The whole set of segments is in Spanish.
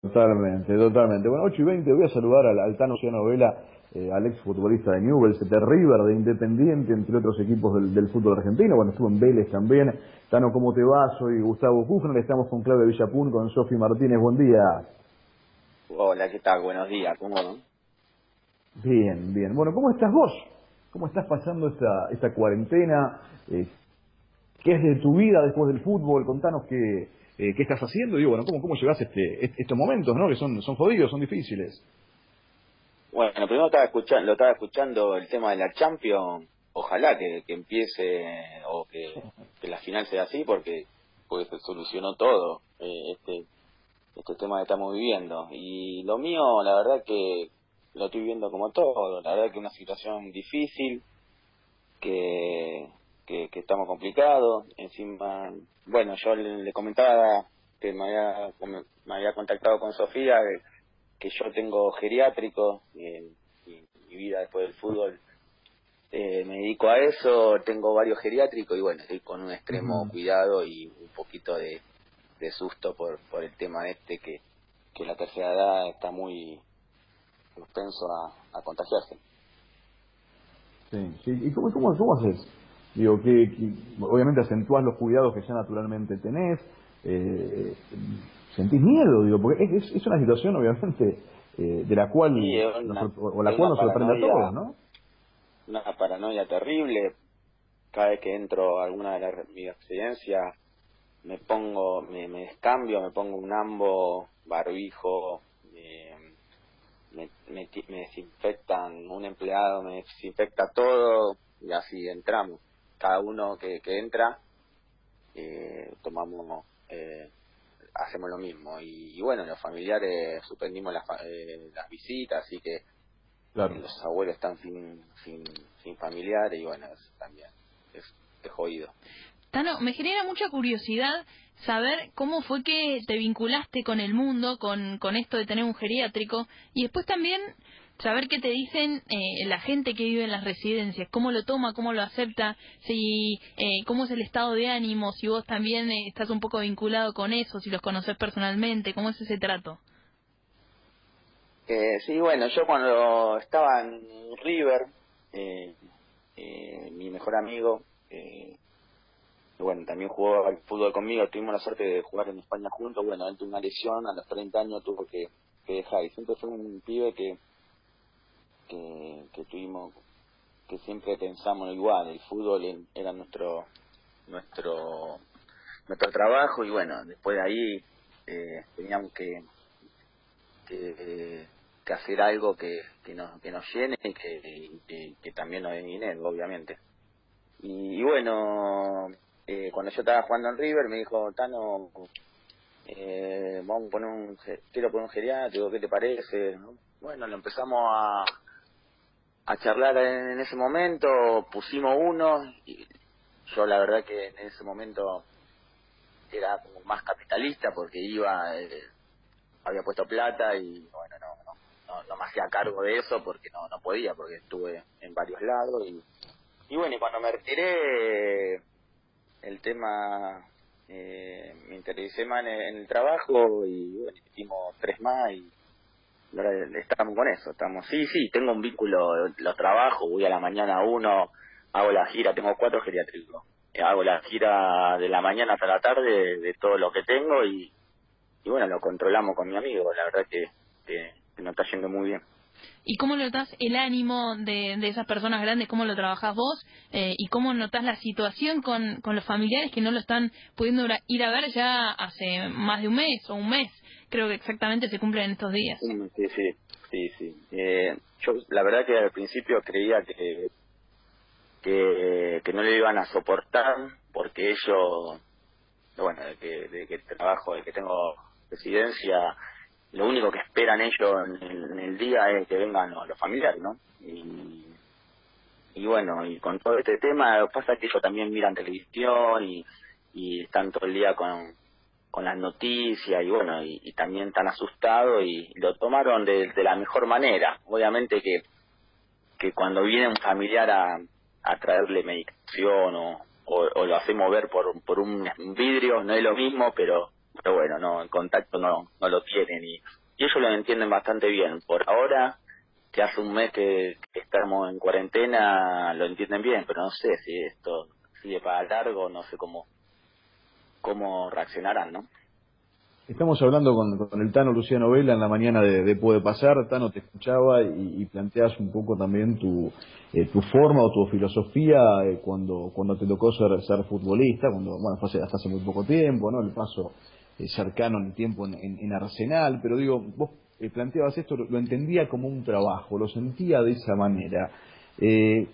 Totalmente, totalmente. Bueno, 8 y 20, voy a saludar al, al Tano Cianovela, eh, al ex futbolista de Newell's, de River, de Independiente, entre otros equipos del, fútbol argentino. Bueno, estuvo en Vélez también. Tano, ¿cómo te va? Soy Gustavo Kufner, estamos con Claudia Villapun, con Sofi Martínez. Buen día. Hola, ¿qué tal? Buenos días, ¿cómo van? Bien, bien. Bueno, ¿cómo estás vos? ¿Cómo estás pasando esta, esta cuarentena? Eh, ¿Qué es de tu vida después del fútbol? Contanos qué, eh, qué estás haciendo. Digo, bueno, ¿cómo, cómo llevas este, estos momentos, ¿no? Que son, son jodidos, son difíciles. Bueno, primero estaba escuchando, lo estaba escuchando el tema de la Champions. Ojalá que, que empiece o que, que, la final sea así porque pues se solucionó todo eh, este este tema que estamos viviendo. Y lo mío, la verdad que lo estoy viviendo como todo. La verdad que una situación difícil, que que, estamos complicados. Encima, bueno, yo le, comentaba que me había, me había contactado con Sofía, que, yo tengo geriátrico, y, mi vida después del fútbol eh, me dedico a eso, tengo varios geriátricos y bueno, estoy con un extremo cuidado y un poquito de, susto por, por el tema este que, que la tercera edad está muy propenso a, contagiarse. Sí, sí. ¿Y cómo, cómo, cómo haces? Digo, que, obviamente acentúas los cuidados que ya naturalmente tenés. Eh, ¿Sentís miedo? Digo, porque es, es una situación, obviamente, eh, de la cual, o la cual nos sorprende a todos, ¿no? Una paranoia terrible. Cada vez que entro a alguna de las, mis residencias, me pongo, me, me descambio, me pongo un ambo, barbijo, me, me, me, desinfectan, un empleado me desinfecta todo y así entramos cada uno que, que entra eh, tomamos eh, hacemos lo mismo. Y, bueno los familiares suspendimos las, eh, las visitas así que los abuelos están sin, sin, sin familiares y bueno también es, es jodido. Tano, me genera mucha curiosidad saber cómo fue que te vinculaste con el mundo, con, con esto de tener un geriátrico, y después también saber qué te dicen eh, la gente que vive en las residencias, cómo lo toma, cómo lo acepta, si eh, cómo es el estado de ánimo, si vos también eh, estás un poco vinculado con eso, si los conoces personalmente, cómo es ese trato. sí, bueno, yo cuando estaba en River, mi mejor amigo, bueno, también jugó al fútbol conmigo, tuvimos la suerte de jugar en España juntos, bueno, él tuvo una lesión, a los 30 años tuvo que dejar, y siempre fue un pibe que que, que tuvimos, que siempre pensamos igual, el fútbol era nuestro, nuestro, nuestro trabajo y bueno, después de ahí eh, teníamos que, que, hacer algo que, que, nos, que nos llene y que, que, también nos dé dinero, obviamente. Y, bueno, eh, cuando yo estaba jugando en River me dijo, Tano, eh, vamos a poner un, quiero poner un geriátrico, ¿qué te parece? Bueno, lo empezamos a, a charlar en, ese momento, pusimos uno, y yo la verdad que en ese momento era como más capitalista porque iba, eh, había puesto plata y bueno, no, no, no, me hacía cargo de eso porque no, no podía, porque estuve en varios lados y, y bueno, y cuando me retiré, el tema, eh, me interesé más en, el trabajo y bueno, tres más y estamos con eso, estamos, sí, sí, tengo un vínculo, lo trabajo, voy a la mañana uno, hago la gira, tengo cuatro geriátricos, eh, hago la gira de la mañana hasta la tarde de, todo lo que tengo y, y bueno, lo controlamos con mi amigo, la verdad que, que, nos está yendo muy bien. ¿Y cómo notas el ánimo de, de esas personas grandes? ¿Cómo lo trabajás vos? Eh, ¿Y cómo notas la situación con, con los familiares que no lo están pudiendo ir a ver ya hace más de un mes o un mes? Creo que exactamente se cumplen en estos días. Sí, sí, sí, sí. Eh, yo la verdad que al principio creía que, que, no le iban a soportar porque ellos, bueno, de que, de que trabajo, de que tengo residencia, lo único que esperan ellos en el, día es que vengan los, familiares, ¿no? Y, y bueno, y con todo este tema, pasa que ellos también miran televisión y, y están todo el día con, con las noticias y bueno, y, también tan asustado y lo tomaron de, la mejor manera. Obviamente que, que cuando viene un familiar a, a traerle medicación o, o, lo hacemos ver por, por un vidrio, no es lo mismo, pero pero bueno, no, el contacto no, no lo tienen y ellos lo entienden bastante bien. Por ahora, que hace un mes que, estamos en cuarentena, lo entienden bien, pero no sé si esto sigue para largo, no sé cómo, cómo reaccionarán, ¿no? Estamos hablando con, el Tano Luciano Vela en la mañana de, Puede Pasar. Tano, te escuchaba y, planteas un poco también tu, eh, tu forma o tu filosofía eh, cuando, cuando te tocó ser, futbolista, cuando, bueno, fue hasta hace muy poco tiempo, ¿no? El paso eh, cercano en el tiempo en, Arsenal, pero digo, vos planteabas esto, lo, entendía como un trabajo, lo sentía de esa manera.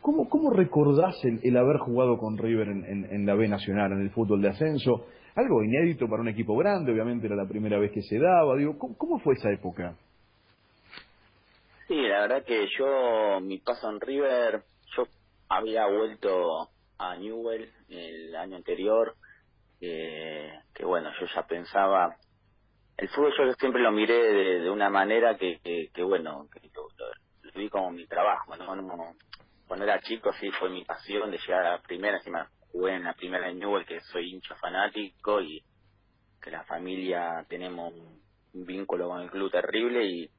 ¿Cómo, ¿Cómo recordás el, haber jugado con River en, la B Nacional, en el fútbol de ascenso? algo inédito para un equipo grande, obviamente era la primera vez que se daba. Digo, ¿cómo, fue esa época? Sí, la verdad que yo, mi paso en River, yo había vuelto a Newell el año anterior, que bueno, yo ya pensaba, el fútbol yo siempre lo miré de, una manera que, que, bueno, que lo, como mi trabajo, ¿no? Cuando era chico sí fue mi pasión de llegar a la primera, encima jugué en la primera de Newell, que soy hincha fanático y que la familia tenemos un vínculo con el club terrible y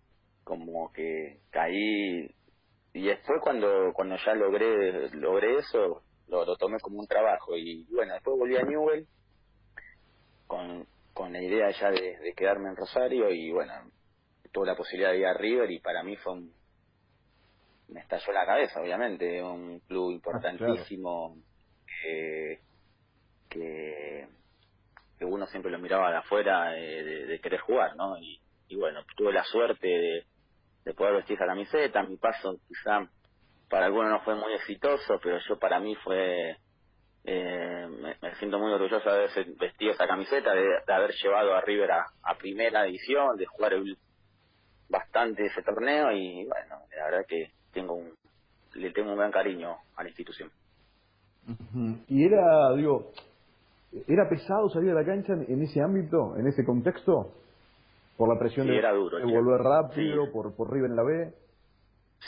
como que caí y después cuando cuando ya logré logré eso lo, tomé como un trabajo y bueno después volví a Newell con, con la idea ya de, quedarme en Rosario y bueno tuve la posibilidad de ir a River y para mí fue un me estalló la cabeza obviamente un club ah, importantísimo que, que, uno siempre lo miraba de afuera de, querer jugar, ¿no? Y, bueno, tuve la suerte de, de poder vestir esa camiseta. Mi paso quizá para algunos no fue muy exitoso, pero yo para mí fue... Eh, me, siento muy orgulloso de haber vestido esa camiseta, de, haber llevado a River a, primera edición, de jugar bastante ese torneo y bueno, la verdad que tengo un, le tengo un gran cariño a la institución. Y era, digo, ¿era pesado salir a la cancha en, ese ámbito, en ese contexto? Por la presión de, era duro, volver rápido, por, por River en la B.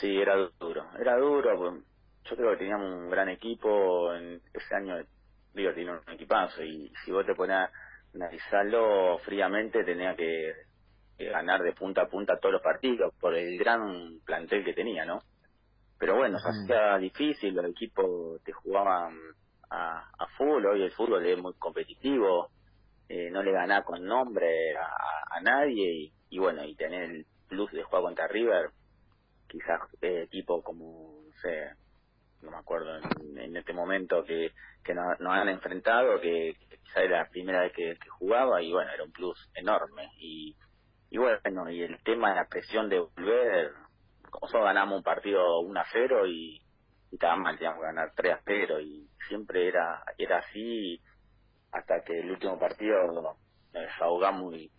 Sí, era duro. Era duro. Pues, yo creo que teníamos un gran equipo. En ese año, digo, tenía un equipazo. Y si vos te pones a analizarlo fríamente, tenía que, ganar de punta a punta todos los partidos por el gran plantel que tenía, ¿no? Pero bueno, se hacía difícil, los equipos te jugaban a, a full, hoy el fútbol es muy competitivo, eh, no le ganás con nombre a, nadie y, bueno, y tener el plus de jugar contra River, quizás eh, equipo como, no sé, no me acuerdo en, este momento que, que nos, han enfrentado, que, quizás era la primera vez que, jugaba y bueno, era un plus enorme. Y, y bueno, y el tema de la presión de volver, nosotros ganamos un partido 1 a 0 y, y estaba mal, teníamos que ganar 3 a 0 y siempre era era así hasta que el último partido nos ahogamos y,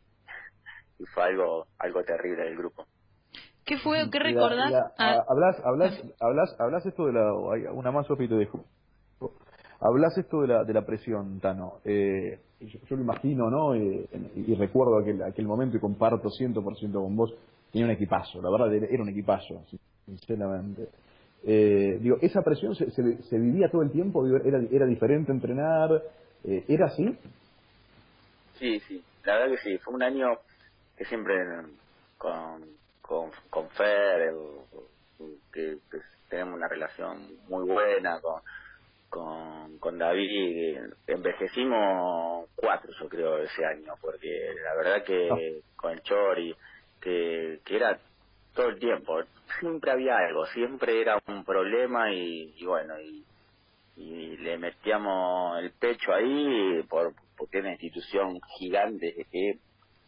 y fue algo algo terrible del grupo. ¿Qué fue? ¿Qué recordás? Ah. hablas, hablas, hablas, hablas esto de la, una más Sofito de Hablas esto de la, de la presión, Tano. Eh, yo, lo imagino, ¿no? Eh, y, recuerdo aquel, aquel momento y comparto 100% con vos tenía un equipazo, la verdad era un equipazo, sinceramente. Eh, digo, esa presión se, se, vivía todo el tiempo, era, era diferente entrenar, eh, ¿era así? Sí, sí, la verdad que sí, fue un año que siempre con, con, con Fer, que, tenemos una relación muy buena con, con, con David, envejecimos cuatro yo creo ese año, porque la verdad que con el Chori que, era todo el tiempo, siempre había algo, siempre era un problema y, bueno, y, le metíamos el pecho ahí por, porque es una institución gigante que,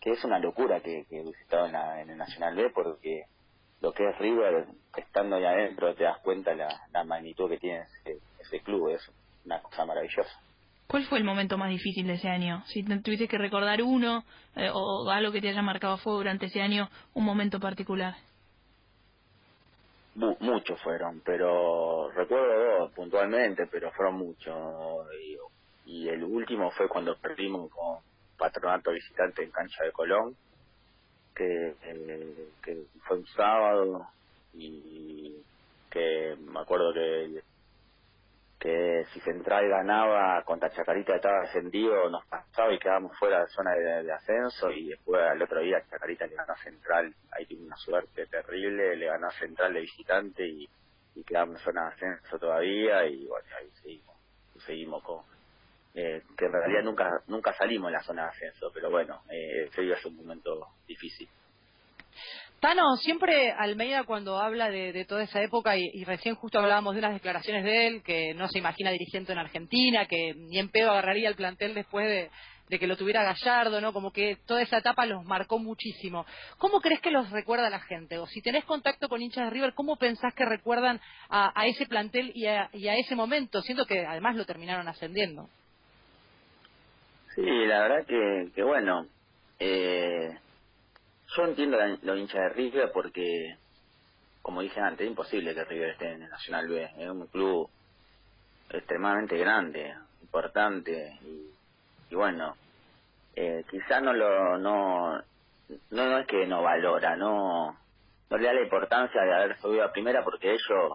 que es una locura que, que he visitado en, el Nacional B porque lo que es River, estando ahí adentro, te das cuenta la, la magnitud que tiene ese, ese club, es una cosa maravillosa. ¿Cuál fue el momento más difícil de ese año? Si tuviste que recordar uno eh, o algo que te haya marcado fuego durante ese año, un momento particular. muchos fueron, pero recuerdo dos puntualmente, pero fueron muchos. Y, el último fue cuando perdimos con Patronato Visitante en Cancha de Colón, que, eh, que fue un sábado y que me acuerdo que que si Central ganaba contra Chacarita estaba ascendido, nos pasaba y quedábamos fuera de la zona de, ascenso y después al otro día Chacarita le ganó a Central, ahí tiene una suerte terrible, le ganó a Central de visitante y, quedamos en zona de ascenso todavía y bueno, ahí seguimos, seguimos con... Eh, que en realidad nunca nunca salimos en la zona de ascenso, pero bueno, eh, ese día es un momento difícil. Tano, siempre Almeida cuando habla de, toda esa época, y, recién justo hablábamos de unas declaraciones de él, que no se imagina dirigiendo en Argentina, que ni en pedo agarraría el plantel después de, que lo tuviera Gallardo, ¿no? Como que toda esa etapa los marcó muchísimo. ¿Cómo crees que los recuerda la gente? O si tenés contacto con hinchas de River, ¿cómo pensás que recuerdan a, ese plantel y a, ese momento? Siento que además lo terminaron ascendiendo. Sí, la verdad que, que bueno, eh, yo entiendo la, los hinchas de River porque, como dije antes, es imposible que River esté en el Nacional B. Es un club extremadamente grande, importante y, bueno, eh, quizá no lo no, no es que no valora, no no le da la importancia de haber subido a primera porque ellos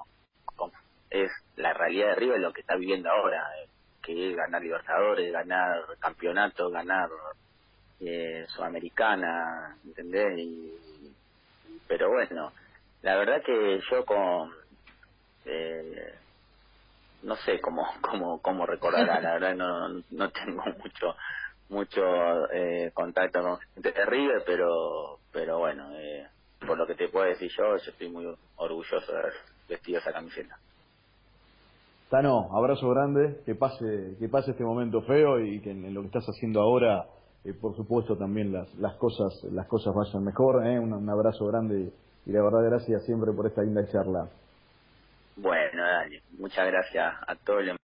es la realidad de River lo que está viviendo ahora, eh, que es ganar Libertadores, ganar campeonatos, ganar eh, sudamericana, ¿entendés? Y, pero bueno, la verdad que yo con... Eh, no sé cómo cómo cómo recordará la verdad no no tengo mucho mucho eh, contacto con gente de pero pero bueno eh, por lo que te puedo decir yo yo estoy muy orgulloso de haber vestido esa camiseta Tano abrazo grande que pase que pase este momento feo y que en lo que estás haciendo ahora eh, por supuesto también las, las cosas las cosas vayan mejor ¿eh? un, abrazo grande y la verdad gracias siempre por esta linda charla bueno dale muchas gracias a todos